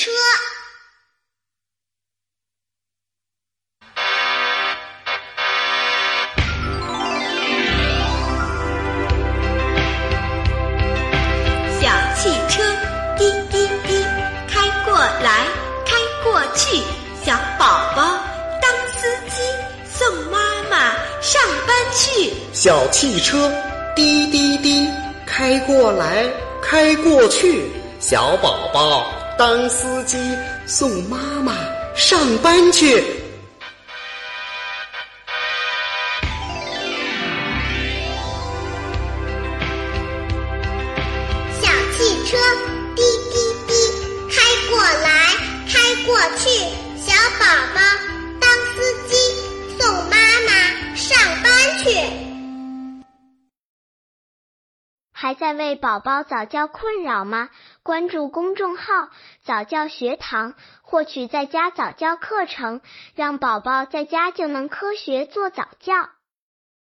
车。小汽车滴滴滴，开过来，开过去。小宝宝当司机，送妈妈上班去。小汽车滴滴滴，开过来，开过去。小宝宝当司机，送妈妈上班去。小汽车滴滴滴，开过来，开过去。小宝宝当司机，送妈妈上班去。还在为宝宝早教困扰吗？关注公众号“早教学堂”，获取在家早教课程，让宝宝在家就能科学做早教。